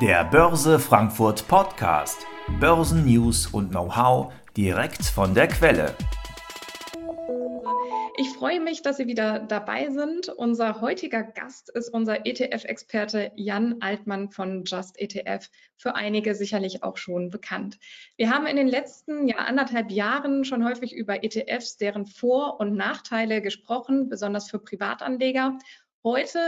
Der Börse Frankfurt Podcast. Börsennews und Know-how direkt von der Quelle. Ich freue mich, dass Sie wieder dabei sind. Unser heutiger Gast ist unser ETF-Experte Jan Altmann von Just ETF, für einige sicherlich auch schon bekannt. Wir haben in den letzten ja, anderthalb Jahren schon häufig über ETFs, deren Vor- und Nachteile gesprochen, besonders für Privatanleger. Heute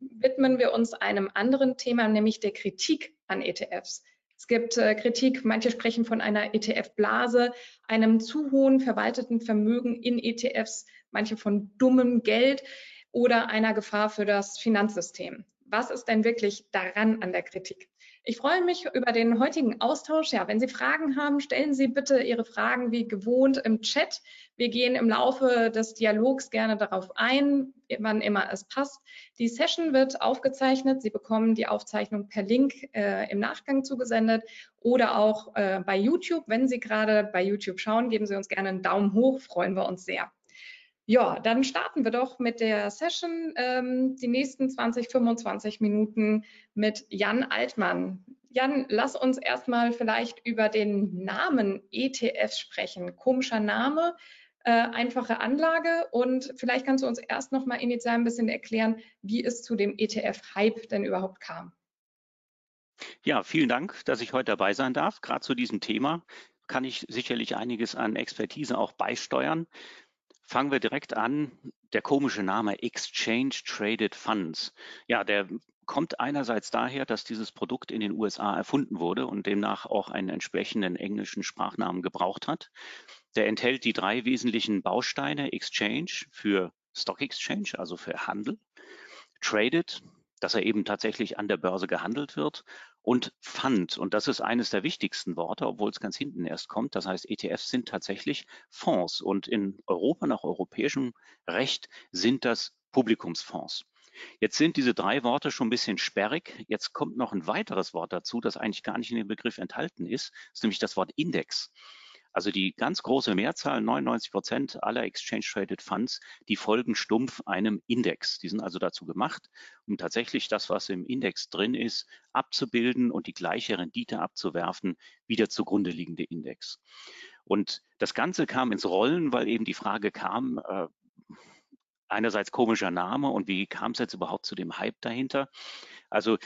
widmen wir uns einem anderen Thema, nämlich der Kritik an ETFs. Es gibt äh, Kritik, manche sprechen von einer ETF-Blase, einem zu hohen verwalteten Vermögen in ETFs, manche von dummem Geld oder einer Gefahr für das Finanzsystem. Was ist denn wirklich daran an der Kritik? Ich freue mich über den heutigen Austausch. Ja, wenn Sie Fragen haben, stellen Sie bitte Ihre Fragen wie gewohnt im Chat. Wir gehen im Laufe des Dialogs gerne darauf ein, wann immer es passt. Die Session wird aufgezeichnet. Sie bekommen die Aufzeichnung per Link äh, im Nachgang zugesendet oder auch äh, bei YouTube. Wenn Sie gerade bei YouTube schauen, geben Sie uns gerne einen Daumen hoch, freuen wir uns sehr. Ja, dann starten wir doch mit der Session. Ähm, die nächsten 20, 25 Minuten mit Jan Altmann. Jan, lass uns erstmal vielleicht über den Namen ETF sprechen. Komischer Name, äh, einfache Anlage und vielleicht kannst du uns erst noch mal initial ein bisschen erklären, wie es zu dem ETF-Hype denn überhaupt kam. Ja, vielen Dank, dass ich heute dabei sein darf. Gerade zu diesem Thema kann ich sicherlich einiges an Expertise auch beisteuern. Fangen wir direkt an. Der komische Name Exchange Traded Funds. Ja, der kommt einerseits daher, dass dieses Produkt in den USA erfunden wurde und demnach auch einen entsprechenden englischen Sprachnamen gebraucht hat. Der enthält die drei wesentlichen Bausteine Exchange für Stock Exchange, also für Handel, Traded, dass er eben tatsächlich an der Börse gehandelt wird und Fund. Und das ist eines der wichtigsten Worte, obwohl es ganz hinten erst kommt. Das heißt, ETFs sind tatsächlich Fonds und in Europa nach europäischem Recht sind das Publikumsfonds. Jetzt sind diese drei Worte schon ein bisschen sperrig. Jetzt kommt noch ein weiteres Wort dazu, das eigentlich gar nicht in dem Begriff enthalten ist, das ist nämlich das Wort Index. Also die ganz große Mehrzahl, 99 Prozent aller Exchange-Traded Funds, die folgen stumpf einem Index. Die sind also dazu gemacht, um tatsächlich das, was im Index drin ist, abzubilden und die gleiche Rendite abzuwerfen wie der zugrunde liegende Index. Und das Ganze kam ins Rollen, weil eben die Frage kam, äh, einerseits komischer Name und wie kam es jetzt überhaupt zu dem Hype dahinter? Also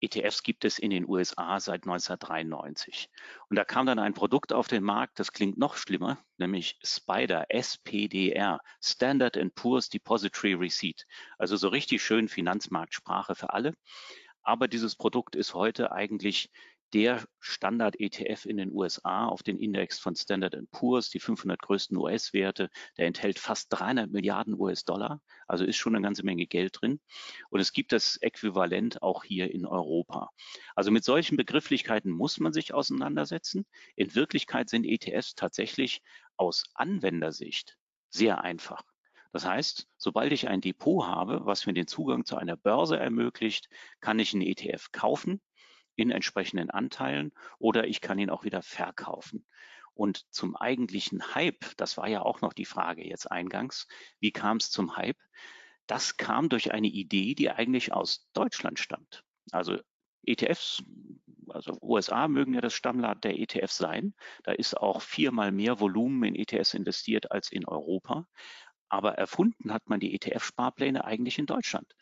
ETFs gibt es in den USA seit 1993. Und da kam dann ein Produkt auf den Markt, das klingt noch schlimmer, nämlich SPDR, SPDR, Standard Poor's Depository Receipt. Also so richtig schön Finanzmarktsprache für alle. Aber dieses Produkt ist heute eigentlich der Standard-ETF in den USA auf den Index von Standard Poor's, die 500 größten US-Werte. Der enthält fast 300 Milliarden US-Dollar, also ist schon eine ganze Menge Geld drin. Und es gibt das Äquivalent auch hier in Europa. Also mit solchen Begrifflichkeiten muss man sich auseinandersetzen. In Wirklichkeit sind ETFs tatsächlich aus Anwendersicht sehr einfach. Das heißt, sobald ich ein Depot habe, was mir den Zugang zu einer Börse ermöglicht, kann ich einen ETF kaufen in entsprechenden Anteilen oder ich kann ihn auch wieder verkaufen. Und zum eigentlichen Hype, das war ja auch noch die Frage jetzt eingangs, wie kam es zum Hype? Das kam durch eine Idee, die eigentlich aus Deutschland stammt. Also ETFs, also USA mögen ja das Stammland der ETFs sein. Da ist auch viermal mehr Volumen in ETFs investiert als in Europa. Aber erfunden hat man die ETF-Sparpläne eigentlich in Deutschland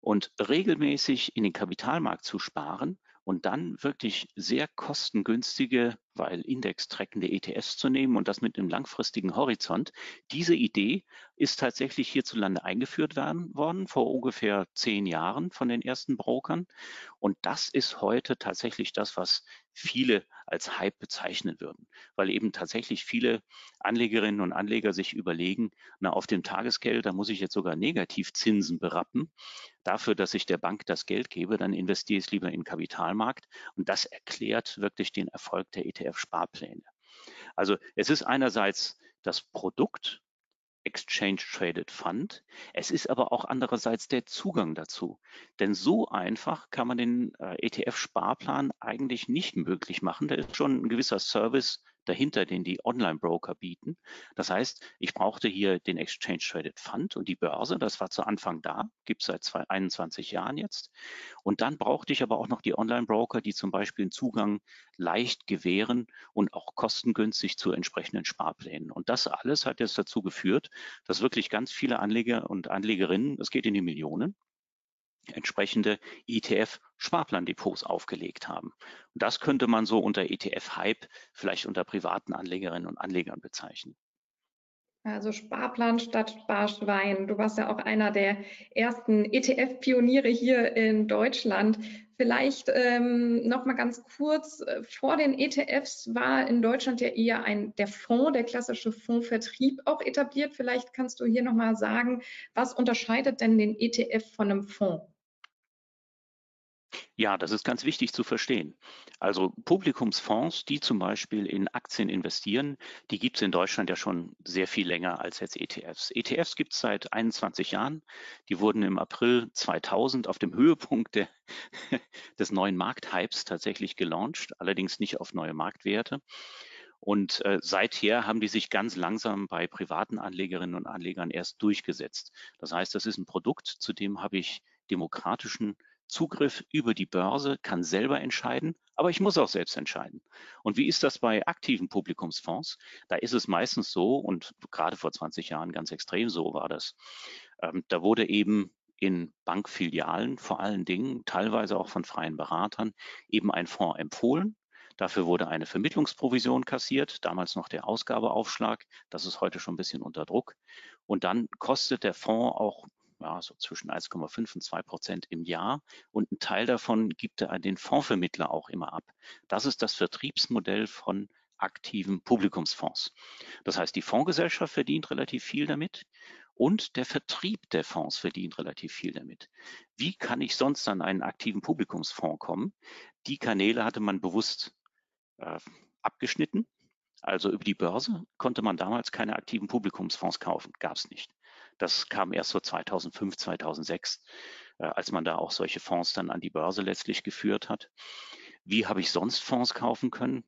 und regelmäßig in den Kapitalmarkt zu sparen und dann wirklich sehr kostengünstige, weil indextreckende ETFs zu nehmen und das mit einem langfristigen Horizont. Diese Idee ist tatsächlich hierzulande eingeführt werden, worden vor ungefähr zehn Jahren von den ersten Brokern. Und das ist heute tatsächlich das, was viele als Hype bezeichnen würden, weil eben tatsächlich viele Anlegerinnen und Anleger sich überlegen, na, auf dem Tagesgeld, da muss ich jetzt sogar Negativzinsen berappen. Dafür, dass ich der Bank das Geld gebe, dann investiere ich es lieber in den Kapitalmarkt. Und das erklärt wirklich den Erfolg der ETF-Sparpläne. Also es ist einerseits das Produkt, Exchange Traded Fund. Es ist aber auch andererseits der Zugang dazu. Denn so einfach kann man den äh, ETF-Sparplan eigentlich nicht möglich machen. Da ist schon ein gewisser Service dahinter, den die Online-Broker bieten. Das heißt, ich brauchte hier den Exchange Traded Fund und die Börse. Das war zu Anfang da, gibt es seit 21 Jahren jetzt. Und dann brauchte ich aber auch noch die Online-Broker, die zum Beispiel einen Zugang leicht gewähren und auch kostengünstig zu entsprechenden Sparplänen. Und das alles hat jetzt dazu geführt, dass wirklich ganz viele Anleger und Anlegerinnen, es geht in die Millionen, entsprechende ETF-Sparplandepots aufgelegt haben. Und das könnte man so unter ETF-Hype vielleicht unter privaten Anlegerinnen und Anlegern bezeichnen. Also Sparplan statt Sparschwein. Du warst ja auch einer der ersten ETF-Pioniere hier in Deutschland. Vielleicht ähm, noch mal ganz kurz: Vor den ETFs war in Deutschland ja eher ein der Fonds, der klassische Fondsvertrieb auch etabliert. Vielleicht kannst du hier noch mal sagen, was unterscheidet denn den ETF von einem Fonds? Ja, das ist ganz wichtig zu verstehen. Also Publikumsfonds, die zum Beispiel in Aktien investieren, die gibt es in Deutschland ja schon sehr viel länger als jetzt ETFs. ETFs gibt es seit 21 Jahren. Die wurden im April 2000 auf dem Höhepunkt der, des neuen Markthypes tatsächlich gelauncht, allerdings nicht auf neue Marktwerte. Und äh, seither haben die sich ganz langsam bei privaten Anlegerinnen und Anlegern erst durchgesetzt. Das heißt, das ist ein Produkt, zu dem habe ich demokratischen Zugriff über die Börse, kann selber entscheiden, aber ich muss auch selbst entscheiden. Und wie ist das bei aktiven Publikumsfonds? Da ist es meistens so, und gerade vor 20 Jahren ganz extrem so war das, ähm, da wurde eben in Bankfilialen vor allen Dingen, teilweise auch von freien Beratern, eben ein Fonds empfohlen. Dafür wurde eine Vermittlungsprovision kassiert, damals noch der Ausgabeaufschlag. Das ist heute schon ein bisschen unter Druck. Und dann kostet der Fonds auch ja, so zwischen 1,5 und 2 Prozent im Jahr. Und ein Teil davon gibt er an den Fondsvermittler auch immer ab. Das ist das Vertriebsmodell von aktiven Publikumsfonds. Das heißt, die Fondsgesellschaft verdient relativ viel damit und der Vertrieb der Fonds verdient relativ viel damit. Wie kann ich sonst an einen aktiven Publikumsfonds kommen? Die Kanäle hatte man bewusst äh, abgeschnitten. Also über die Börse konnte man damals keine aktiven Publikumsfonds kaufen, gab es nicht. Das kam erst so 2005, 2006, äh, als man da auch solche Fonds dann an die Börse letztlich geführt hat. Wie habe ich sonst Fonds kaufen können?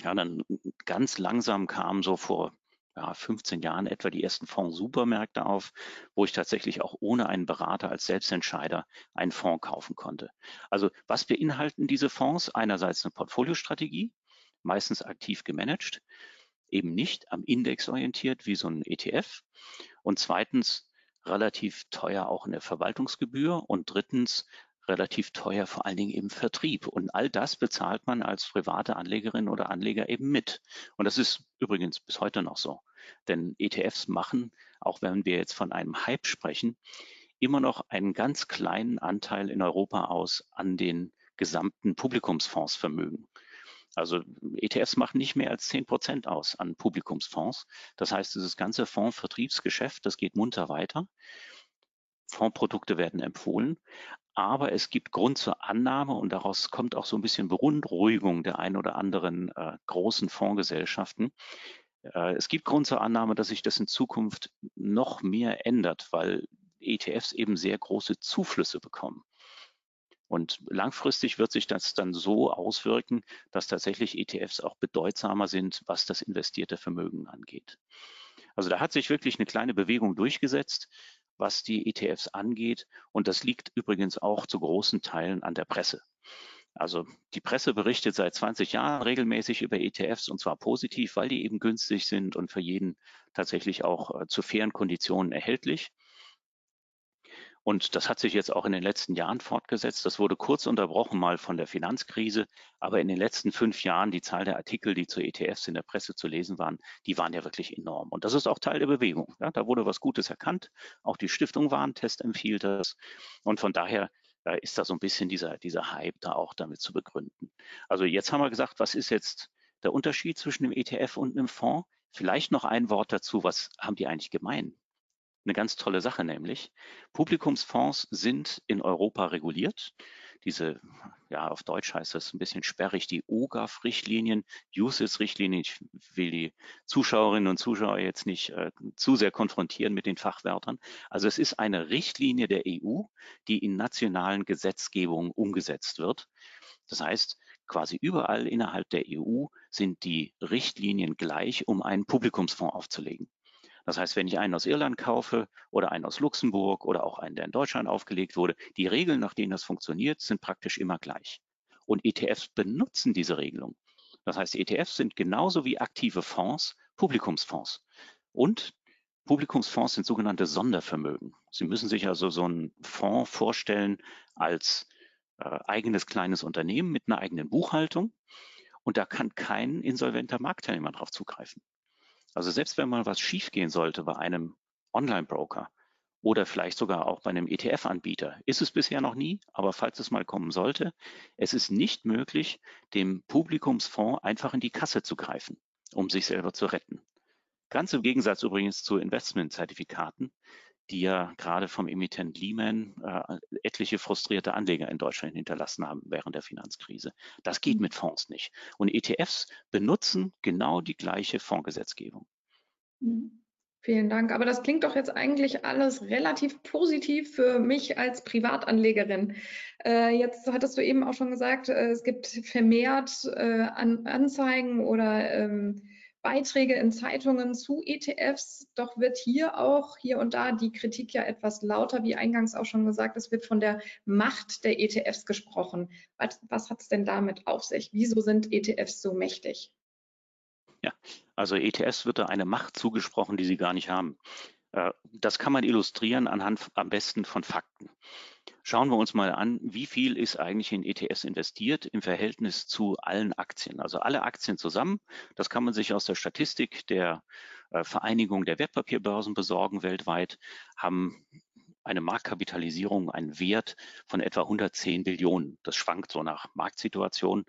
Ja, dann ganz langsam kamen so vor ja, 15 Jahren etwa die ersten Fonds-Supermärkte auf, wo ich tatsächlich auch ohne einen Berater als Selbstentscheider einen Fonds kaufen konnte. Also was beinhalten diese Fonds? Einerseits eine Portfoliostrategie, meistens aktiv gemanagt eben nicht am Index orientiert wie so ein ETF. Und zweitens relativ teuer auch in der Verwaltungsgebühr und drittens relativ teuer vor allen Dingen im Vertrieb. Und all das bezahlt man als private Anlegerin oder Anleger eben mit. Und das ist übrigens bis heute noch so. Denn ETFs machen, auch wenn wir jetzt von einem Hype sprechen, immer noch einen ganz kleinen Anteil in Europa aus an den gesamten Publikumsfondsvermögen. Also ETFs machen nicht mehr als 10 Prozent aus an Publikumsfonds. Das heißt, dieses ganze Fondsvertriebsgeschäft, das geht munter weiter. Fondsprodukte werden empfohlen, aber es gibt Grund zur Annahme und daraus kommt auch so ein bisschen Beunruhigung der ein oder anderen äh, großen Fondsgesellschaften. Äh, es gibt Grund zur Annahme, dass sich das in Zukunft noch mehr ändert, weil ETFs eben sehr große Zuflüsse bekommen. Und langfristig wird sich das dann so auswirken, dass tatsächlich ETFs auch bedeutsamer sind, was das investierte Vermögen angeht. Also da hat sich wirklich eine kleine Bewegung durchgesetzt, was die ETFs angeht. Und das liegt übrigens auch zu großen Teilen an der Presse. Also die Presse berichtet seit 20 Jahren regelmäßig über ETFs und zwar positiv, weil die eben günstig sind und für jeden tatsächlich auch äh, zu fairen Konditionen erhältlich. Und das hat sich jetzt auch in den letzten Jahren fortgesetzt. Das wurde kurz unterbrochen mal von der Finanzkrise, aber in den letzten fünf Jahren die Zahl der Artikel, die zu ETFs in der Presse zu lesen waren, die waren ja wirklich enorm. Und das ist auch Teil der Bewegung. Ja, da wurde was Gutes erkannt. Auch die Stiftung Warentest empfiehlt das. Und von daher ist da so ein bisschen dieser, dieser Hype da auch damit zu begründen. Also jetzt haben wir gesagt, was ist jetzt der Unterschied zwischen dem ETF und einem Fonds? Vielleicht noch ein Wort dazu, was haben die eigentlich gemein? Eine ganz tolle Sache nämlich. Publikumsfonds sind in Europa reguliert. Diese, ja, auf Deutsch heißt das ein bisschen sperrig, die OGAF-Richtlinien, USIS-Richtlinien. Ich will die Zuschauerinnen und Zuschauer jetzt nicht äh, zu sehr konfrontieren mit den Fachwörtern. Also es ist eine Richtlinie der EU, die in nationalen Gesetzgebungen umgesetzt wird. Das heißt, quasi überall innerhalb der EU sind die Richtlinien gleich, um einen Publikumsfonds aufzulegen. Das heißt, wenn ich einen aus Irland kaufe oder einen aus Luxemburg oder auch einen, der in Deutschland aufgelegt wurde, die Regeln, nach denen das funktioniert, sind praktisch immer gleich. Und ETFs benutzen diese Regelung. Das heißt, ETFs sind genauso wie aktive Fonds Publikumsfonds. Und Publikumsfonds sind sogenannte Sondervermögen. Sie müssen sich also so einen Fonds vorstellen als äh, eigenes kleines Unternehmen mit einer eigenen Buchhaltung. Und da kann kein insolventer Marktteilnehmer drauf zugreifen. Also selbst wenn mal was schiefgehen sollte bei einem Online-Broker oder vielleicht sogar auch bei einem ETF-Anbieter, ist es bisher noch nie, aber falls es mal kommen sollte, es ist nicht möglich, dem Publikumsfonds einfach in die Kasse zu greifen, um sich selber zu retten. Ganz im Gegensatz übrigens zu Investmentzertifikaten, die ja gerade vom Emittent Lehman äh, etliche frustrierte Anleger in Deutschland hinterlassen haben während der Finanzkrise. Das geht mhm. mit Fonds nicht. Und ETFs benutzen genau die gleiche Fondsgesetzgebung. Mhm. Vielen Dank. Aber das klingt doch jetzt eigentlich alles relativ positiv für mich als Privatanlegerin. Äh, jetzt hattest du eben auch schon gesagt, äh, es gibt vermehrt äh, An Anzeigen oder ähm, Beiträge in Zeitungen zu ETFs, doch wird hier auch hier und da die Kritik ja etwas lauter, wie eingangs auch schon gesagt, es wird von der Macht der ETFs gesprochen. Was, was hat es denn damit auf sich? Wieso sind ETFs so mächtig? Ja, also ETFs wird da eine Macht zugesprochen, die sie gar nicht haben. Äh, das kann man illustrieren anhand am besten von Fakten. Schauen wir uns mal an, wie viel ist eigentlich in ETFs investiert im Verhältnis zu allen Aktien. Also alle Aktien zusammen, das kann man sich aus der Statistik der äh, Vereinigung der Wertpapierbörsen besorgen weltweit, haben eine Marktkapitalisierung, einen Wert von etwa 110 Billionen. Das schwankt so nach Marktsituation.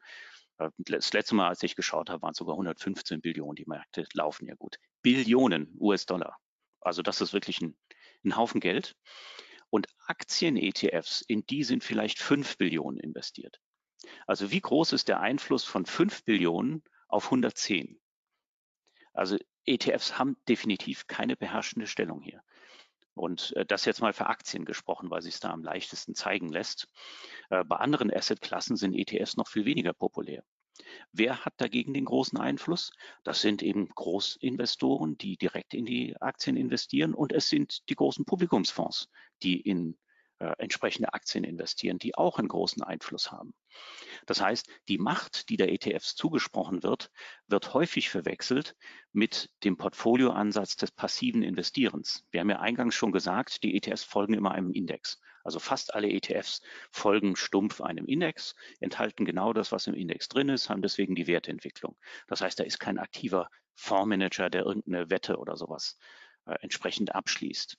Äh, das letzte Mal, als ich geschaut habe, waren es sogar 115 Billionen. Die Märkte laufen ja gut. Billionen US-Dollar. Also das ist wirklich ein, ein Haufen Geld. Und Aktien-ETFs, in die sind vielleicht 5 Billionen investiert. Also wie groß ist der Einfluss von 5 Billionen auf 110? Also ETFs haben definitiv keine beherrschende Stellung hier. Und äh, das jetzt mal für Aktien gesprochen, weil sich es da am leichtesten zeigen lässt. Äh, bei anderen Assetklassen sind ETFs noch viel weniger populär. Wer hat dagegen den großen Einfluss? Das sind eben Großinvestoren, die direkt in die Aktien investieren und es sind die großen Publikumsfonds, die in äh, entsprechende Aktien investieren, die auch einen großen Einfluss haben. Das heißt, die Macht, die der ETFs zugesprochen wird, wird häufig verwechselt mit dem Portfolioansatz des passiven Investierens. Wir haben ja eingangs schon gesagt, die ETFs folgen immer einem Index. Also fast alle ETFs folgen stumpf einem Index, enthalten genau das, was im Index drin ist, haben deswegen die Wertentwicklung. Das heißt, da ist kein aktiver Fondsmanager, der irgendeine Wette oder sowas äh, entsprechend abschließt.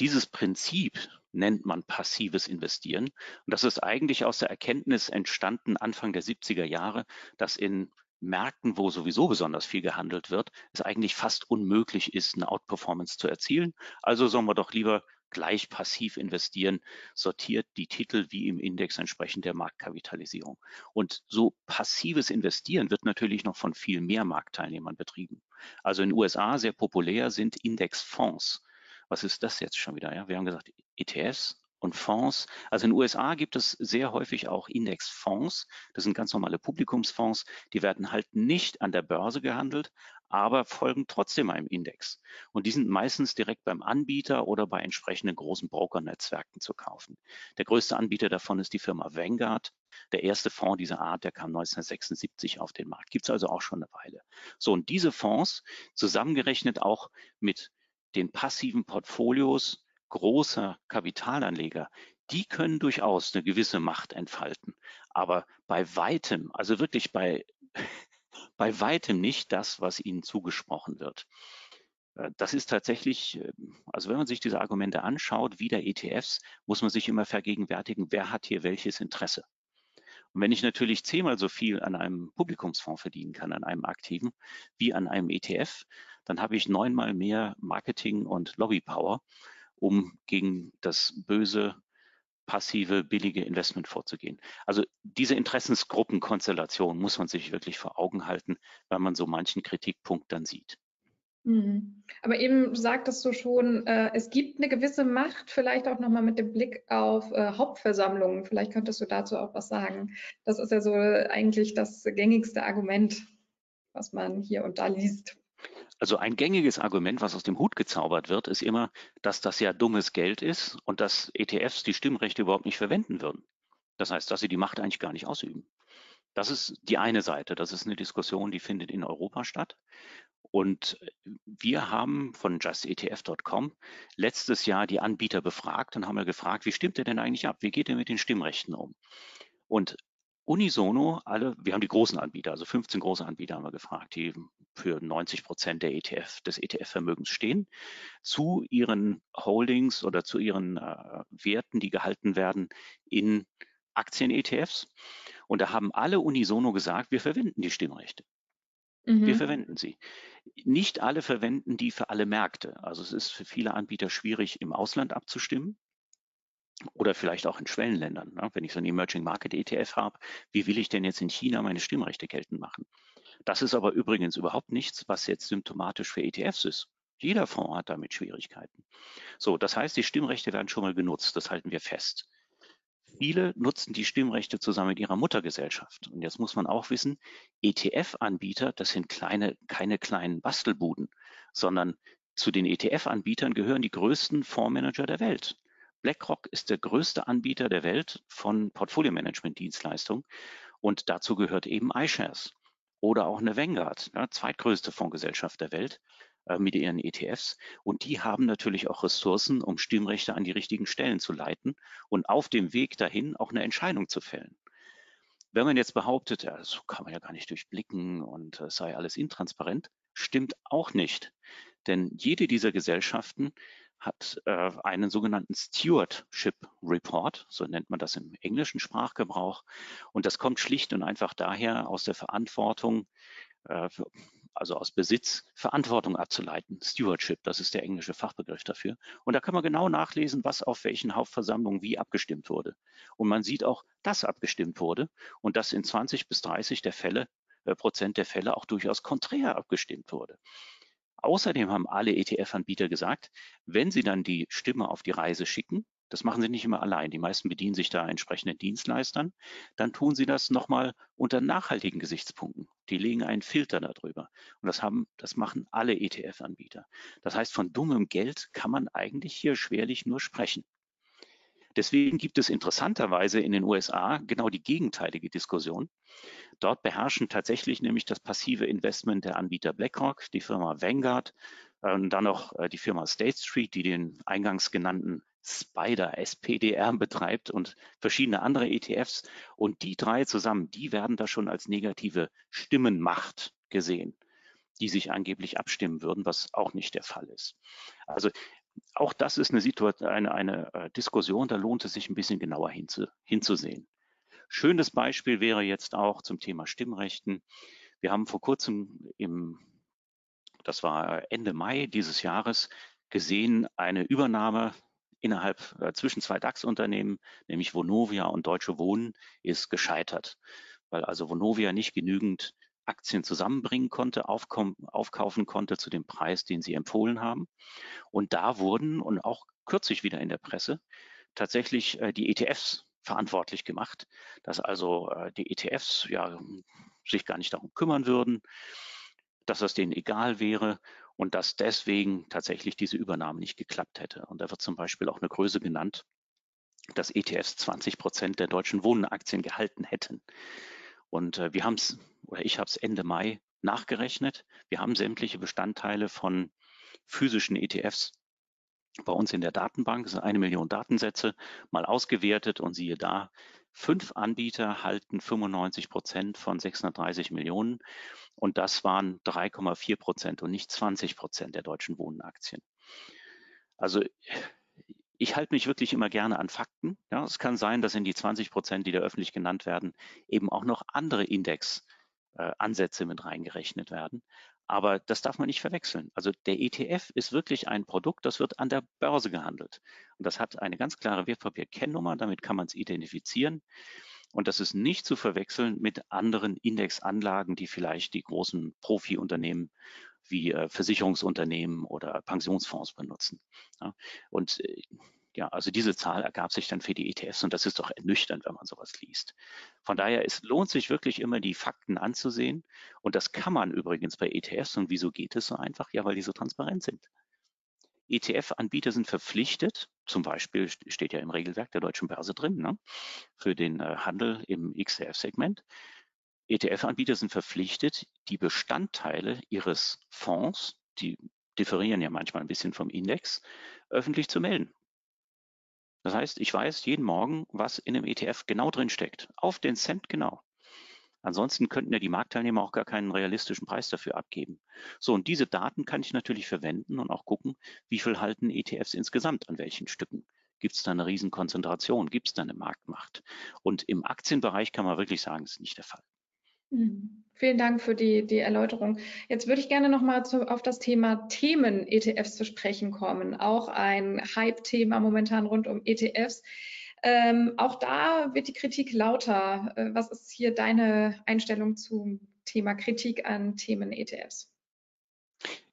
Dieses Prinzip nennt man passives Investieren. Und das ist eigentlich aus der Erkenntnis entstanden Anfang der 70er Jahre, dass in Märkten, wo sowieso besonders viel gehandelt wird, es eigentlich fast unmöglich ist, eine Outperformance zu erzielen. Also sollen wir doch lieber gleich passiv investieren, sortiert die Titel wie im Index entsprechend der Marktkapitalisierung. Und so passives Investieren wird natürlich noch von viel mehr Marktteilnehmern betrieben. Also in den USA sehr populär sind Indexfonds. Was ist das jetzt schon wieder? Ja, wir haben gesagt ETFs, und Fonds. Also in den USA gibt es sehr häufig auch Indexfonds. Das sind ganz normale Publikumsfonds. Die werden halt nicht an der Börse gehandelt, aber folgen trotzdem einem Index. Und die sind meistens direkt beim Anbieter oder bei entsprechenden großen Brokernetzwerken zu kaufen. Der größte Anbieter davon ist die Firma Vanguard. Der erste Fonds dieser Art, der kam 1976 auf den Markt. Gibt es also auch schon eine Weile. So, und diese Fonds, zusammengerechnet auch mit den passiven Portfolios großer Kapitalanleger, die können durchaus eine gewisse Macht entfalten. Aber bei weitem, also wirklich bei bei weitem nicht das, was ihnen zugesprochen wird. Äh, das ist tatsächlich, äh, also wenn man sich diese Argumente anschaut, wie der ETFs, muss man sich immer vergegenwärtigen, wer hat hier welches Interesse. Und wenn ich natürlich zehnmal so viel an einem Publikumsfonds verdienen kann, an einem aktiven, wie an einem ETF, dann habe ich neunmal mehr Marketing- und Lobbypower, um gegen das böse passive, billige Investment vorzugehen. Also diese Interessensgruppenkonstellation muss man sich wirklich vor Augen halten, wenn man so manchen Kritikpunkt dann sieht. Mhm. Aber eben sagtest du schon, äh, es gibt eine gewisse Macht, vielleicht auch nochmal mit dem Blick auf äh, Hauptversammlungen. Vielleicht könntest du dazu auch was sagen. Das ist ja so eigentlich das gängigste Argument, was man hier und da liest. Also ein gängiges Argument, was aus dem Hut gezaubert wird, ist immer, dass das ja dummes Geld ist und dass ETFs die Stimmrechte überhaupt nicht verwenden würden. Das heißt, dass sie die Macht eigentlich gar nicht ausüben. Das ist die eine Seite. Das ist eine Diskussion, die findet in Europa statt. Und wir haben von justetf.com letztes Jahr die Anbieter befragt und haben ja gefragt, wie stimmt ihr denn eigentlich ab? Wie geht ihr mit den Stimmrechten um? Und unisono alle, wir haben die großen Anbieter, also 15 große Anbieter haben wir gefragt, die für 90 Prozent der ETF, des ETF-Vermögens stehen, zu ihren Holdings oder zu ihren äh, Werten, die gehalten werden in Aktien-ETFs. Und da haben alle unisono gesagt, wir verwenden die Stimmrechte. Mhm. Wir verwenden sie. Nicht alle verwenden die für alle Märkte. Also es ist für viele Anbieter schwierig, im Ausland abzustimmen oder vielleicht auch in Schwellenländern. Ne? Wenn ich so einen Emerging Market ETF habe, wie will ich denn jetzt in China meine Stimmrechte geltend machen? Das ist aber übrigens überhaupt nichts, was jetzt symptomatisch für ETFs ist. Jeder Fonds hat damit Schwierigkeiten. So, das heißt, die Stimmrechte werden schon mal genutzt. Das halten wir fest. Viele nutzen die Stimmrechte zusammen mit ihrer Muttergesellschaft. Und jetzt muss man auch wissen, ETF-Anbieter, das sind kleine, keine kleinen Bastelbuden, sondern zu den ETF-Anbietern gehören die größten Fondsmanager der Welt. BlackRock ist der größte Anbieter der Welt von Portfolio-Management-Dienstleistungen und dazu gehört eben iShares oder auch eine Vanguard, ja, zweitgrößte Fondsgesellschaft der Welt äh, mit ihren ETFs. Und die haben natürlich auch Ressourcen, um Stimmrechte an die richtigen Stellen zu leiten und auf dem Weg dahin auch eine Entscheidung zu fällen. Wenn man jetzt behauptet, ja, das kann man ja gar nicht durchblicken und es sei alles intransparent, stimmt auch nicht. Denn jede dieser Gesellschaften hat äh, einen sogenannten Stewardship Report, so nennt man das im englischen Sprachgebrauch. Und das kommt schlicht und einfach daher aus der Verantwortung, äh, also aus Besitz, Verantwortung abzuleiten. Stewardship, das ist der englische Fachbegriff dafür. Und da kann man genau nachlesen, was auf welchen Hauptversammlungen wie abgestimmt wurde. Und man sieht auch, dass abgestimmt wurde und dass in 20 bis 30 der Fälle, äh, Prozent der Fälle auch durchaus konträr abgestimmt wurde. Außerdem haben alle ETF-Anbieter gesagt, wenn sie dann die Stimme auf die Reise schicken, das machen sie nicht immer allein. Die meisten bedienen sich da entsprechenden Dienstleistern. Dann tun sie das nochmal unter nachhaltigen Gesichtspunkten. Die legen einen Filter darüber. Und das haben, das machen alle ETF-Anbieter. Das heißt, von dummem Geld kann man eigentlich hier schwerlich nur sprechen. Deswegen gibt es interessanterweise in den USA genau die gegenteilige Diskussion. Dort beherrschen tatsächlich nämlich das passive Investment der Anbieter BlackRock, die Firma Vanguard äh, und dann noch äh, die Firma State Street, die den eingangs genannten Spider SPDR betreibt und verschiedene andere ETFs. Und die drei zusammen, die werden da schon als negative Stimmenmacht gesehen, die sich angeblich abstimmen würden, was auch nicht der Fall ist. Also auch das ist eine Situation, eine, eine äh, Diskussion, da lohnt es sich ein bisschen genauer hinzu, hinzusehen. Schönes Beispiel wäre jetzt auch zum Thema Stimmrechten. Wir haben vor kurzem im, das war Ende Mai dieses Jahres, gesehen, eine Übernahme innerhalb äh, zwischen zwei DAX-Unternehmen, nämlich Vonovia und Deutsche Wohnen, ist gescheitert, weil also Vonovia nicht genügend Aktien zusammenbringen konnte, aufkaufen konnte zu dem Preis, den sie empfohlen haben. Und da wurden, und auch kürzlich wieder in der Presse, tatsächlich äh, die ETFs verantwortlich gemacht, dass also äh, die ETFs ja sich gar nicht darum kümmern würden, dass das denen egal wäre und dass deswegen tatsächlich diese Übernahme nicht geklappt hätte. Und da wird zum Beispiel auch eine Größe genannt, dass ETFs 20 Prozent der deutschen Wohnaktien gehalten hätten. Und äh, wir haben es, oder ich habe es Ende Mai nachgerechnet. Wir haben sämtliche Bestandteile von physischen ETFs bei uns in der Datenbank. Das sind eine Million Datensätze mal ausgewertet und siehe da, fünf Anbieter halten 95 Prozent von 630 Millionen und das waren 3,4 Prozent und nicht 20 Prozent der deutschen Wohnenaktien. Also ich halte mich wirklich immer gerne an Fakten. Ja, es kann sein, dass in die 20 Prozent, die da öffentlich genannt werden, eben auch noch andere Indexansätze äh, mit reingerechnet werden. Aber das darf man nicht verwechseln. Also der ETF ist wirklich ein Produkt, das wird an der Börse gehandelt. Und das hat eine ganz klare Wertpapierkennnummer, damit kann man es identifizieren. Und das ist nicht zu verwechseln mit anderen Indexanlagen, die vielleicht die großen Profi-Unternehmen wie äh, Versicherungsunternehmen oder Pensionsfonds benutzen. Ja, und äh, ja, also diese Zahl ergab sich dann für die ETFs und das ist doch ernüchternd, wenn man sowas liest. Von daher, es lohnt sich wirklich immer, die Fakten anzusehen und das kann man übrigens bei ETFs und wieso geht es so einfach? Ja, weil die so transparent sind. ETF-Anbieter sind verpflichtet, zum Beispiel steht ja im Regelwerk der Deutschen Börse drin, ne, für den äh, Handel im XTF-Segment. ETF-Anbieter sind verpflichtet, die Bestandteile ihres Fonds, die differieren ja manchmal ein bisschen vom Index, öffentlich zu melden. Das heißt, ich weiß jeden Morgen, was in einem ETF genau drin steckt. Auf den Cent genau. Ansonsten könnten ja die Marktteilnehmer auch gar keinen realistischen Preis dafür abgeben. So, und diese Daten kann ich natürlich verwenden und auch gucken, wie viel halten ETFs insgesamt an welchen Stücken. Gibt es da eine Riesenkonzentration? Gibt es da eine Marktmacht? Und im Aktienbereich kann man wirklich sagen, ist nicht der Fall. Mhm. Vielen Dank für die, die Erläuterung. Jetzt würde ich gerne nochmal auf das Thema Themen-ETFs zu sprechen kommen. Auch ein Hype-Thema momentan rund um ETFs. Ähm, auch da wird die Kritik lauter. Äh, was ist hier deine Einstellung zum Thema Kritik an Themen-ETFs?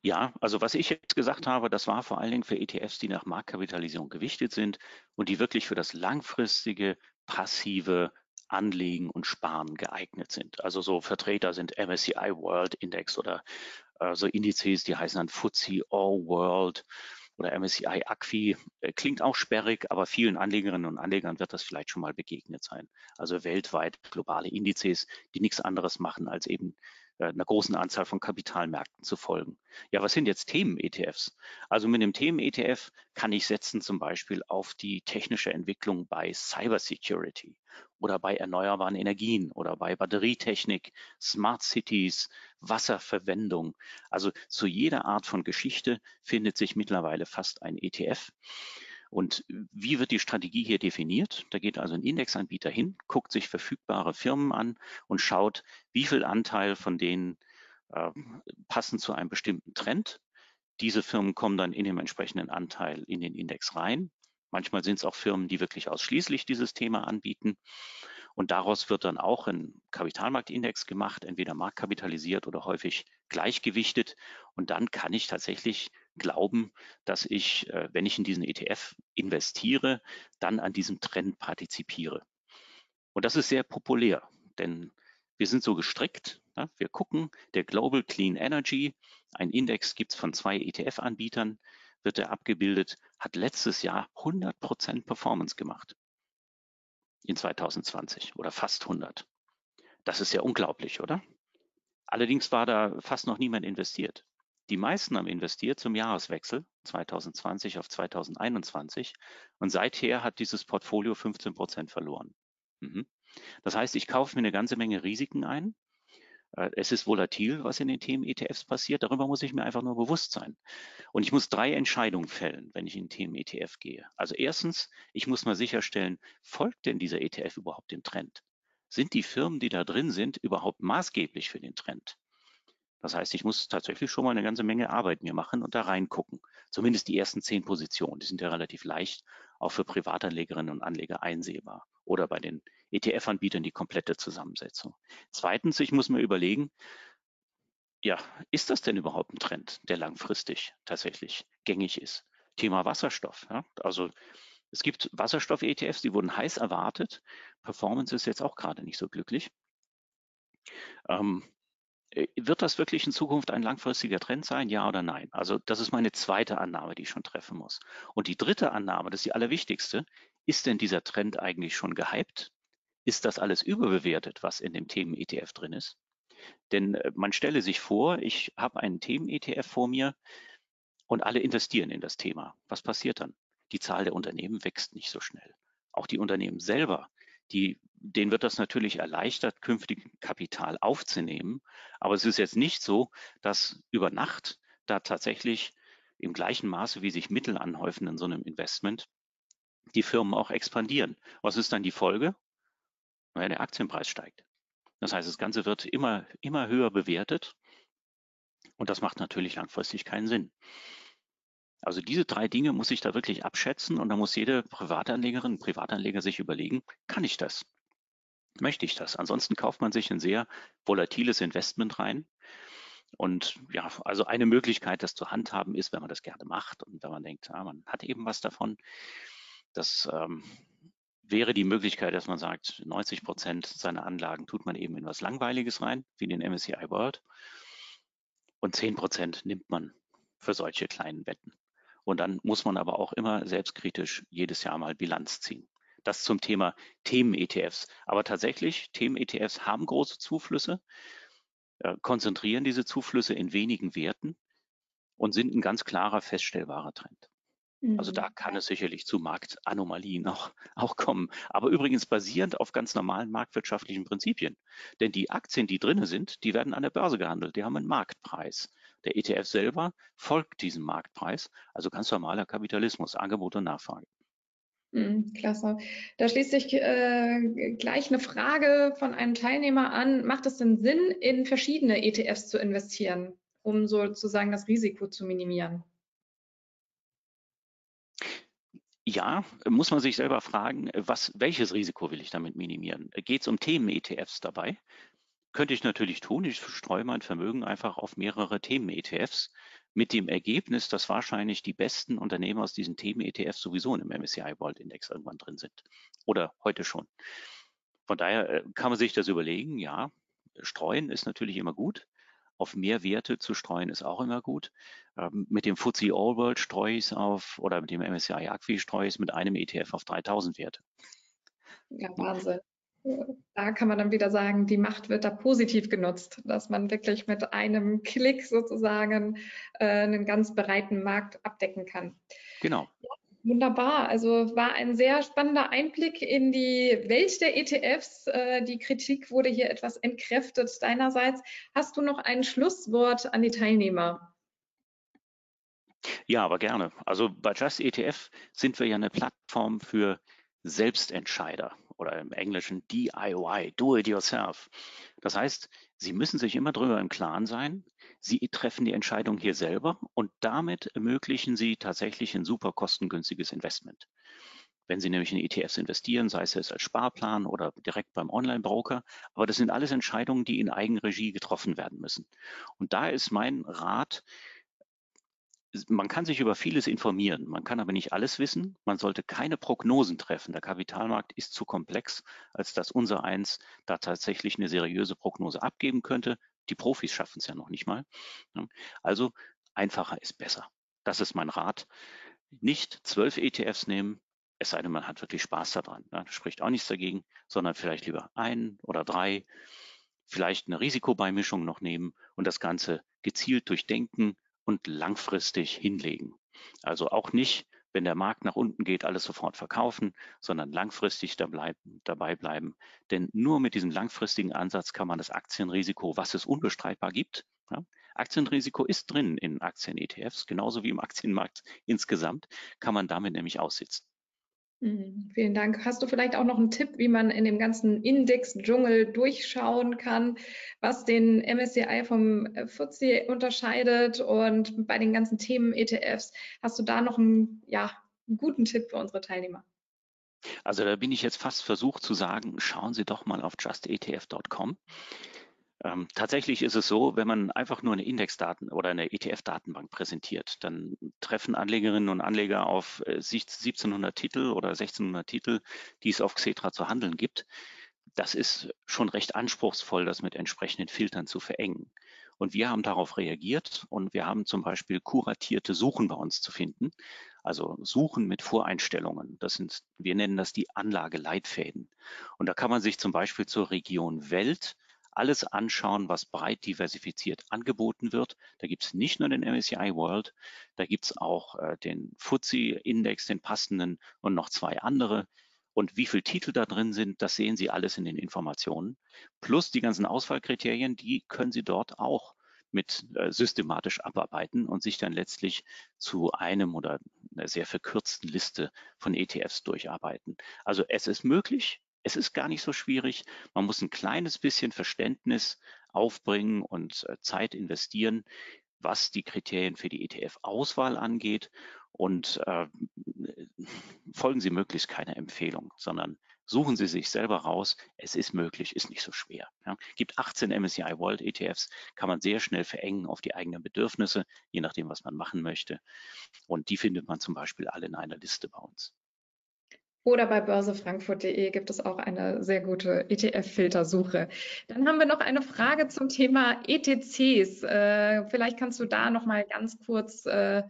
Ja, also was ich jetzt gesagt habe, das war vor allen Dingen für ETFs, die nach Marktkapitalisierung gewichtet sind und die wirklich für das langfristige, passive Anlegen und Sparen geeignet sind. Also so Vertreter sind MSCI World Index oder äh, so Indizes, die heißen dann FTSE All World oder MSCI Acqui. Äh, klingt auch sperrig, aber vielen Anlegerinnen und Anlegern wird das vielleicht schon mal begegnet sein. Also weltweit globale Indizes, die nichts anderes machen, als eben einer großen Anzahl von Kapitalmärkten zu folgen. Ja, was sind jetzt Themen-ETFs? Also mit einem Themen-ETF kann ich setzen zum Beispiel auf die technische Entwicklung bei Cybersecurity oder bei erneuerbaren Energien oder bei Batterietechnik, Smart Cities, Wasserverwendung. Also zu jeder Art von Geschichte findet sich mittlerweile fast ein ETF. Und wie wird die Strategie hier definiert? Da geht also ein Indexanbieter hin, guckt sich verfügbare Firmen an und schaut, wie viel Anteil von denen äh, passen zu einem bestimmten Trend. Diese Firmen kommen dann in dem entsprechenden Anteil in den Index rein. Manchmal sind es auch Firmen, die wirklich ausschließlich dieses Thema anbieten. Und daraus wird dann auch ein Kapitalmarktindex gemacht, entweder marktkapitalisiert oder häufig gleichgewichtet. Und dann kann ich tatsächlich glauben, dass ich, äh, wenn ich in diesen ETF investiere, dann an diesem Trend partizipiere. Und das ist sehr populär, denn wir sind so gestrickt. Wir gucken, der Global Clean Energy, ein Index gibt es von zwei ETF-Anbietern, wird er abgebildet, hat letztes Jahr 100% Performance gemacht in 2020 oder fast 100. Das ist ja unglaublich, oder? Allerdings war da fast noch niemand investiert. Die meisten haben investiert zum Jahreswechsel 2020 auf 2021 und seither hat dieses Portfolio 15 Prozent verloren. Mhm. Das heißt, ich kaufe mir eine ganze Menge Risiken ein äh, es ist volatil, was in den Themen ETFs passiert. Darüber muss ich mir einfach nur bewusst sein. Und ich muss drei Entscheidungen fällen, wenn ich in Themen ETF gehe. Also erstens, ich muss mal sicherstellen, folgt denn dieser ETF überhaupt dem Trend? Sind die Firmen, die da drin sind, überhaupt maßgeblich für den Trend? Das heißt, ich muss tatsächlich schon mal eine ganze Menge Arbeit mir machen und da reingucken. Zumindest die ersten zehn Positionen, die sind ja relativ leicht auch für Privatanlegerinnen und Anleger einsehbar. Oder bei den ETF-Anbietern die komplette Zusammensetzung. Zweitens, ich muss mir überlegen, ja, ist das denn überhaupt ein Trend, der langfristig tatsächlich gängig ist? Thema Wasserstoff. Ja? Also es gibt Wasserstoff-ETFs, die wurden heiß erwartet. Performance ist jetzt auch gerade nicht so glücklich. Ähm, äh, wird das wirklich in Zukunft ein langfristiger Trend sein, ja oder nein? Also das ist meine zweite Annahme, die ich schon treffen muss. Und die dritte Annahme, das ist die allerwichtigste, ist denn dieser Trend eigentlich schon gehypt? Ist das alles überbewertet, was in dem Themen-ETF drin ist? Denn äh, man stelle sich vor, ich habe einen Themen-ETF vor mir und alle investieren in das Thema. Was passiert dann? Die Zahl der Unternehmen wächst nicht so schnell. Auch die Unternehmen selber die, denen wird das natürlich erleichtert, künftig Kapital aufzunehmen. Aber es ist jetzt nicht so, dass über Nacht da tatsächlich im gleichen Maße, wie sich Mittel anhäufen in so einem Investment, die Firmen auch expandieren. Was ist dann die Folge? Naja, der Aktienpreis steigt. Das heißt, das Ganze wird immer, immer höher bewertet. Und das macht natürlich langfristig keinen Sinn. Also diese drei Dinge muss ich da wirklich abschätzen und da muss jede Privatanlegerin, Privatanleger sich überlegen, kann ich das? Möchte ich das? Ansonsten kauft man sich ein sehr volatiles Investment rein Und ja, also eine Möglichkeit, das zu handhaben, ist, wenn man das gerne macht und wenn man denkt, ja, man hat eben was davon. Das ähm, wäre die Möglichkeit, dass man sagt, 90 Prozent seiner Anlagen tut man eben in was Langweiliges rein, wie den MSCI World. Und 10 Prozent nimmt man für solche kleinen Wetten. Und dann muss man aber auch immer selbstkritisch jedes Jahr mal Bilanz ziehen. Das zum Thema Themen-ETFs. Aber tatsächlich, Themen-ETFs haben große Zuflüsse, äh, konzentrieren diese Zuflüsse in wenigen Werten und sind ein ganz klarer feststellbarer Trend. Also da mhm. kann es sicherlich zu Marktanomalien auch, auch kommen. Aber übrigens basierend auf ganz normalen marktwirtschaftlichen Prinzipien. Denn die Aktien, die drinne sind, die werden an der Börse gehandelt. Die haben einen Marktpreis. Der ETF selber folgt diesem Marktpreis. Also ganz normaler Kapitalismus, Angebot und Nachfrage. Mhm, klasse. Da schließt sich äh, gleich eine Frage von einem Teilnehmer an. Macht es denn Sinn, in verschiedene ETFs zu investieren, um sozusagen das Risiko zu minimieren? Ja, muss man sich selber fragen, was, welches Risiko will ich damit minimieren? Geht es um Themen-ETFs dabei? Könnte ich natürlich tun. Ich streue mein Vermögen einfach auf mehrere Themen-ETFs mit dem Ergebnis, dass wahrscheinlich die besten Unternehmen aus diesen Themen-ETFs sowieso in dem MSCI World Index irgendwann drin sind. Oder heute schon. Von daher äh, kann man sich das überlegen. Ja, streuen ist natürlich immer gut auf mehr Werte zu streuen, ist auch immer gut. Ähm, mit dem FTSE All World streue ich es auf, oder mit dem MSCI Acqui streue ich es mit einem ETF auf 3000 Werte. Ja, Wahnsinn. Da kann man dann wieder sagen, die Macht wird da positiv genutzt, dass man wirklich mit einem Klick sozusagen äh, einen ganz breiten Markt abdecken kann. Genau. Ja, Wunderbar. Also war ein sehr spannender Einblick in die Welt der ETFs. Äh, die Kritik wurde hier etwas entkräftet deinerseits. Hast du noch ein Schlusswort an die Teilnehmer? Ja, aber gerne. Also bei Just ETF sind wir ja eine Plattform für Selbstentscheider oder im Englischen DIY, Do It Yourself. Das heißt, Sie müssen sich immer darüber im Klaren sein, Sie treffen die Entscheidung hier selber und damit ermöglichen Sie tatsächlich ein super kostengünstiges Investment. Wenn Sie nämlich in ETFs investieren, sei es als Sparplan oder direkt beim Online-Broker, aber das sind alles Entscheidungen, die in Eigenregie getroffen werden müssen. Und da ist mein Rat, man kann sich über vieles informieren, man kann aber nicht alles wissen. Man sollte keine Prognosen treffen. Der Kapitalmarkt ist zu komplex, als dass unser eins da tatsächlich eine seriöse Prognose abgeben könnte. Die Profis schaffen es ja noch nicht mal. Also einfacher ist besser. Das ist mein Rat. Nicht zwölf ETFs nehmen, es sei denn, man hat wirklich Spaß daran. Das spricht auch nichts dagegen, sondern vielleicht lieber ein oder drei, vielleicht eine Risikobeimischung noch nehmen und das Ganze gezielt durchdenken, und langfristig hinlegen. Also auch nicht, wenn der Markt nach unten geht, alles sofort verkaufen, sondern langfristig dabei bleiben. Denn nur mit diesem langfristigen Ansatz kann man das Aktienrisiko, was es unbestreitbar gibt, ja, Aktienrisiko ist drin in Aktien-ETFs, genauso wie im Aktienmarkt insgesamt, kann man damit nämlich aussitzen. Mhm, vielen Dank. Hast du vielleicht auch noch einen Tipp, wie man in dem ganzen Index-Dschungel durchschauen kann, was den MSCI vom äh, FTSE unterscheidet und bei den ganzen Themen ETFs? Hast du da noch einen, ja, einen guten Tipp für unsere Teilnehmer? Also da bin ich jetzt fast versucht zu sagen, schauen Sie doch mal auf justetf.com. Ähm, tatsächlich ist es so, wenn man einfach nur eine Indexdaten oder eine ETF-Datenbank präsentiert, dann treffen Anlegerinnen und Anleger auf äh, 1700 Titel oder 1600 Titel, die es auf Xetra zu handeln gibt. Das ist schon recht anspruchsvoll, das mit entsprechenden Filtern zu verengen. Und wir haben darauf reagiert und wir haben zum Beispiel kuratierte Suchen bei uns zu finden. Also Suchen mit Voreinstellungen. Das sind, wir nennen das die Anlageleitfäden. Und da kann man sich zum Beispiel zur Region Welt alles anschauen, was breit diversifiziert angeboten wird. Da gibt es nicht nur den MSCI World, da gibt es auch äh, den FTSE-Index, den passenden und noch zwei andere. Und wie viele Titel da drin sind, das sehen Sie alles in den Informationen. Plus die ganzen Auswahlkriterien, die können Sie dort auch mit äh, systematisch abarbeiten und sich dann letztlich zu einem oder einer sehr verkürzten Liste von ETFs durcharbeiten. Also es ist möglich, es ist gar nicht so schwierig. Man muss ein kleines bisschen Verständnis aufbringen und äh, Zeit investieren, was die Kriterien für die ETF-Auswahl angeht. Und äh, folgen Sie möglichst keiner Empfehlung, sondern Suchen Sie sich selber raus. Es ist möglich, ist nicht so schwer. Ja. Gibt 18 MSCI World ETFs, kann man sehr schnell verengen auf die eigenen Bedürfnisse, je nachdem, was man machen möchte. Und die findet man zum Beispiel alle in einer Liste bei uns. Oder bei börsefrankfurt.de gibt es auch eine sehr gute ETF-Filtersuche. Dann haben wir noch eine Frage zum Thema ETCs. Äh, vielleicht kannst du da noch mal ganz kurz äh,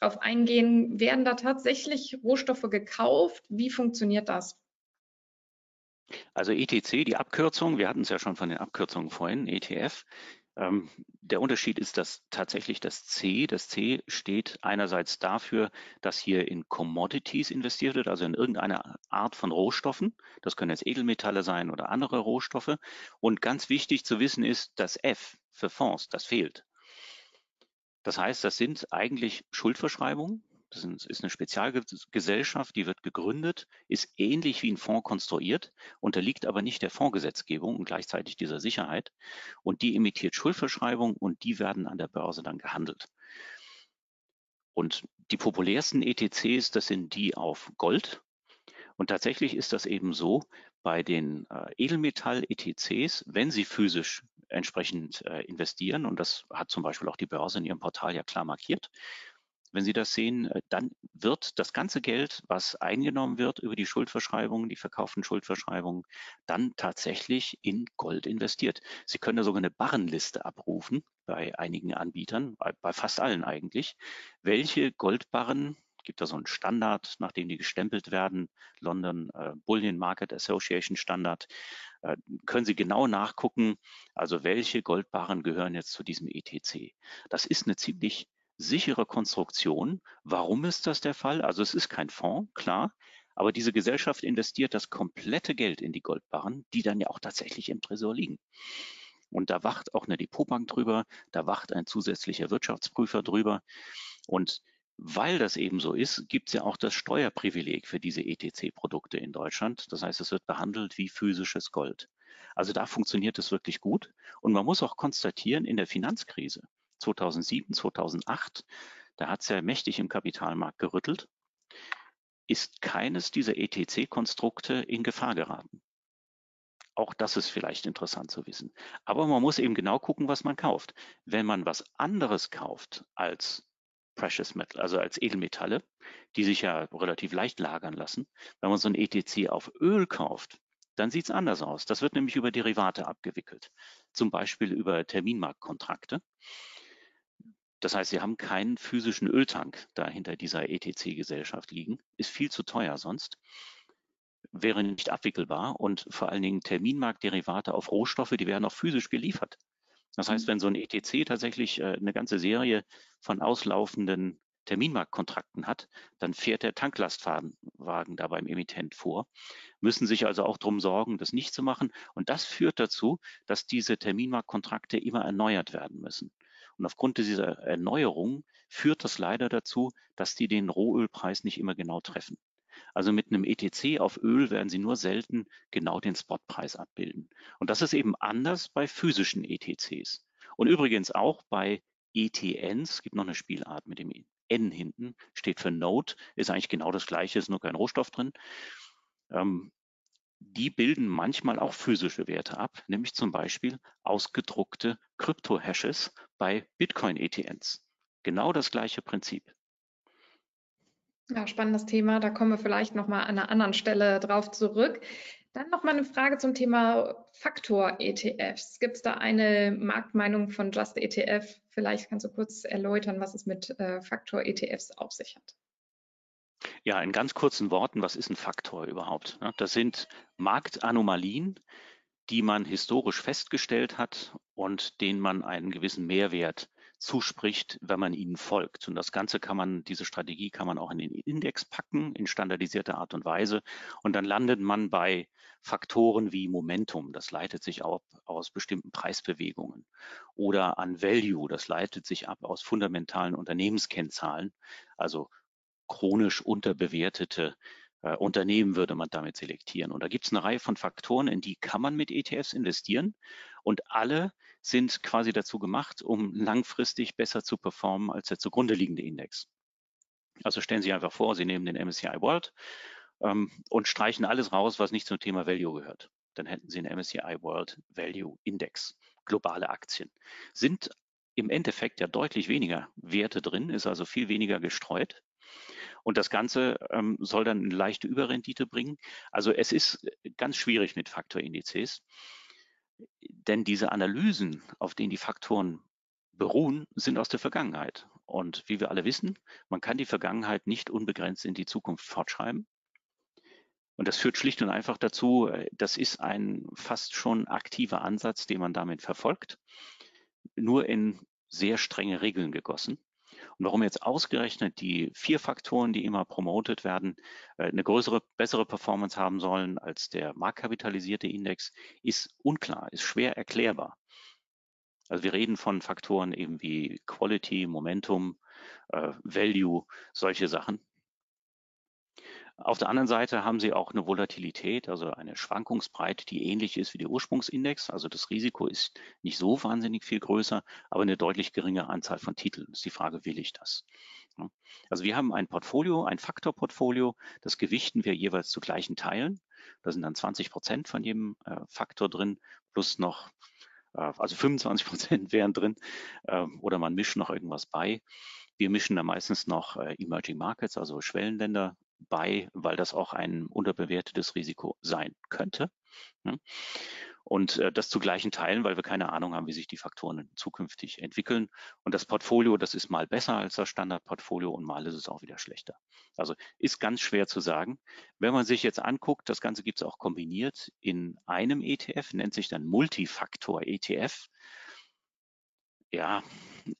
drauf eingehen. Werden da tatsächlich Rohstoffe gekauft? Wie funktioniert das? Also ETC, die Abkürzung, wir hatten es ja schon von den Abkürzungen vorhin, ETF. Ähm, der Unterschied ist, dass tatsächlich das C, das C steht einerseits dafür, dass hier in Commodities investiert wird, also in irgendeine Art von Rohstoffen. Das können jetzt Edelmetalle sein oder andere Rohstoffe. Und ganz wichtig zu wissen ist, das F für Fonds, das fehlt. Das heißt, das sind eigentlich Schuldverschreibungen, das ist eine Spezialgesellschaft, die wird gegründet, ist ähnlich wie ein Fonds konstruiert, unterliegt aber nicht der Fondsgesetzgebung und gleichzeitig dieser Sicherheit. Und die emittiert Schuldverschreibungen und die werden an der Börse dann gehandelt. Und die populärsten ETCs, das sind die auf Gold. Und tatsächlich ist das eben so, bei den äh, Edelmetall-ETCs, wenn sie physisch entsprechend äh, investieren, und das hat zum Beispiel auch die Börse in ihrem Portal ja klar markiert, wenn Sie das sehen, äh, dann wird das ganze Geld, was eingenommen wird über die Schuldverschreibungen, die verkauften Schuldverschreibungen, dann tatsächlich in Gold investiert. Sie können da sogar eine Barrenliste abrufen bei einigen Anbietern, bei, bei fast allen eigentlich, welche Goldbarren gibt da so einen Standard, nachdem die gestempelt werden, London äh, Bullion Market Association Standard, äh, können Sie genau nachgucken, also welche Goldbarren gehören jetzt zu diesem ETC. Das ist eine ziemlich sichere Konstruktion. Warum ist das der Fall? Also es ist kein Fonds, klar, aber diese Gesellschaft investiert das komplette Geld in die Goldbarren, die dann ja auch tatsächlich im Tresor liegen. Und da wacht auch eine Depotbank drüber, da wacht ein zusätzlicher Wirtschaftsprüfer drüber. Und weil das eben so ist, gibt es ja auch das Steuerprivileg für diese ETC-Produkte in Deutschland. Das heißt, es wird behandelt wie physisches Gold. Also da funktioniert es wirklich gut. Und man muss auch konstatieren, in der Finanzkrise 2007, 2008, da hat es ja mächtig im Kapitalmarkt gerüttelt, ist keines dieser ETC-Konstrukte in Gefahr geraten. Auch das ist vielleicht interessant zu wissen. Aber man muss eben genau gucken, was man kauft. Wenn man was anderes kauft als Precious Metal, also als Edelmetalle, die sich ja relativ leicht lagern lassen, wenn man so ein ETC auf Öl kauft, dann sieht es anders aus. Das wird nämlich über Derivate abgewickelt, zum Beispiel über Terminmarktkontrakte. Das heißt, Sie haben keinen physischen Öltank da hinter dieser ETC-Gesellschaft liegen. Ist viel zu teuer sonst. Wäre nicht abwickelbar und vor allen Dingen Terminmarktderivate auf Rohstoffe, die werden auch physisch geliefert. Das heißt, mhm. wenn so ein ETC tatsächlich äh, eine ganze Serie von auslaufenden Terminmarktkontrakten hat, dann fährt der Tanklastwagen da beim Emittent vor, müssen sich also auch darum sorgen, das nicht zu machen. Und das führt dazu, dass diese Terminmarktkontrakte immer erneuert werden müssen. Und aufgrund dieser Erneuerung führt das leider dazu, dass die den Rohölpreis nicht immer genau treffen. Also mit einem ETC auf Öl werden Sie nur selten genau den Spotpreis abbilden. Und das ist eben anders bei physischen ETCs. Und übrigens auch bei ETNs, es gibt noch eine Spielart mit dem N hinten, steht für Note, ist eigentlich genau das gleiche, ist nur kein Rohstoff drin. Ähm, die bilden manchmal auch physische Werte ab, nämlich zum Beispiel ausgedruckte Krypto-Hashes bei Bitcoin-ETNs. Genau das gleiche Prinzip. Ja, spannendes Thema. Da kommen wir vielleicht nochmal an einer anderen Stelle drauf zurück. Dann nochmal eine Frage zum Thema Faktor-ETFs. Gibt es da eine Marktmeinung von Just ETF? Vielleicht kannst du kurz erläutern, was es mit äh, Faktor-ETFs auf sich hat. Ja, in ganz kurzen Worten, was ist ein Faktor überhaupt? Das sind Marktanomalien, die man historisch festgestellt hat und denen man einen gewissen Mehrwert zuspricht, wenn man ihnen folgt. Und das Ganze kann man, diese Strategie kann man auch in den Index packen, in standardisierter Art und Weise. Und dann landet man bei Faktoren wie Momentum, das leitet sich ab aus bestimmten Preisbewegungen. Oder an Value, das leitet sich ab aus fundamentalen Unternehmenskennzahlen, also chronisch unterbewertete äh, Unternehmen würde man damit selektieren. Und da gibt es eine Reihe von Faktoren, in die kann man mit ETFs investieren. Und alle sind quasi dazu gemacht, um langfristig besser zu performen als der zugrunde liegende Index. Also stellen Sie einfach vor, Sie nehmen den MSCI World ähm, und streichen alles raus, was nicht zum Thema Value gehört. Dann hätten Sie einen MSCI World Value Index, globale Aktien. Sind im Endeffekt ja deutlich weniger Werte drin, ist also viel weniger gestreut. Und das Ganze ähm, soll dann eine leichte Überrendite bringen. Also es ist ganz schwierig mit Faktorindizes, denn diese Analysen, auf denen die Faktoren beruhen, sind aus der Vergangenheit. Und wie wir alle wissen, man kann die Vergangenheit nicht unbegrenzt in die Zukunft fortschreiben. Und das führt schlicht und einfach dazu, äh, das ist ein fast schon aktiver Ansatz, den man damit verfolgt, nur in sehr strenge Regeln gegossen. Und warum jetzt ausgerechnet die vier Faktoren, die immer promotet werden, äh, eine größere, bessere Performance haben sollen als der marktkapitalisierte Index, ist unklar, ist schwer erklärbar. Also wir reden von Faktoren eben wie Quality, Momentum, äh, Value, solche Sachen. Auf der anderen Seite haben Sie auch eine Volatilität, also eine Schwankungsbreite, die ähnlich ist wie der Ursprungsindex. Also das Risiko ist nicht so wahnsinnig viel größer, aber eine deutlich geringere Anzahl von Titeln. Ist die Frage, will ich das? Also wir haben ein Portfolio, ein Faktorportfolio, das gewichten wir jeweils zu gleichen Teilen. Da sind dann 20 Prozent von jedem äh, Faktor drin, plus noch, äh, also 25 Prozent wären drin, äh, oder man mischt noch irgendwas bei. Wir mischen da meistens noch äh, Emerging Markets, also Schwellenländer bei, weil das auch ein unterbewertetes Risiko sein könnte. Ne? Und äh, das zu gleichen Teilen, weil wir keine Ahnung haben, wie sich die Faktoren zukünftig entwickeln. Und das Portfolio, das ist mal besser als das Standardportfolio und mal ist es auch wieder schlechter. Also ist ganz schwer zu sagen. Wenn man sich jetzt anguckt, das Ganze gibt es auch kombiniert in einem ETF, nennt sich dann Multifaktor ETF ja,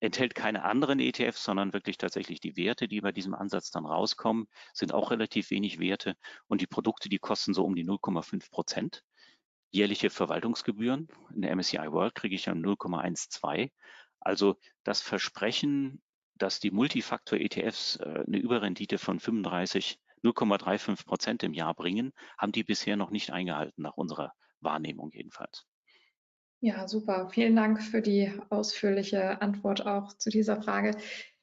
enthält keine anderen ETFs, sondern wirklich tatsächlich die Werte, die bei diesem Ansatz dann rauskommen, sind auch relativ wenig Werte und die Produkte, die kosten so um die 0,5 Prozent. Jährliche Verwaltungsgebühren. In der MSCI World kriege ich ja 0,12. Also das Versprechen, dass die Multifaktor-ETFs äh, eine Überrendite von 35, 0,35 Prozent im Jahr bringen, haben die bisher noch nicht eingehalten, nach unserer Wahrnehmung jedenfalls. Ja, super. Vielen Dank für die ausführliche Antwort auch zu dieser Frage.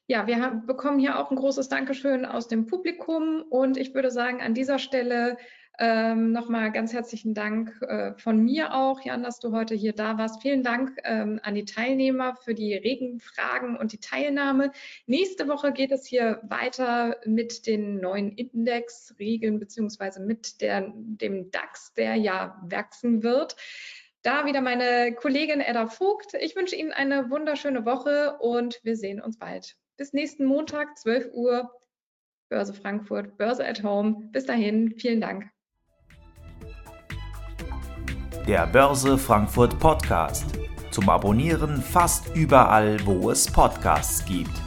Ja, wir haben, bekommen hier auch ein großes Dankeschön aus dem Publikum und ich würde sagen, an dieser Stelle ähm, nochmal ganz herzlichen Dank äh, von mir auch, Jan, dass du heute hier da warst. Vielen Dank ähm, an die Teilnehmer für die regen Fragen und die Teilnahme. Nächste Woche geht es hier weiter mit den neuen Indexregeln beziehungsweise mit der, dem DAX, der ja wachsen wird. Da wieder meine Kollegin Edda Vogt. Ich wünsche Ihnen eine wunderschöne Woche und wir sehen uns bald. Bis nächsten Montag, 12 Uhr, Börse Frankfurt, Börse at Home. Bis dahin, vielen Dank. Der Börse Frankfurt Podcast. Zum Abonnieren fast überall, wo es Podcasts gibt.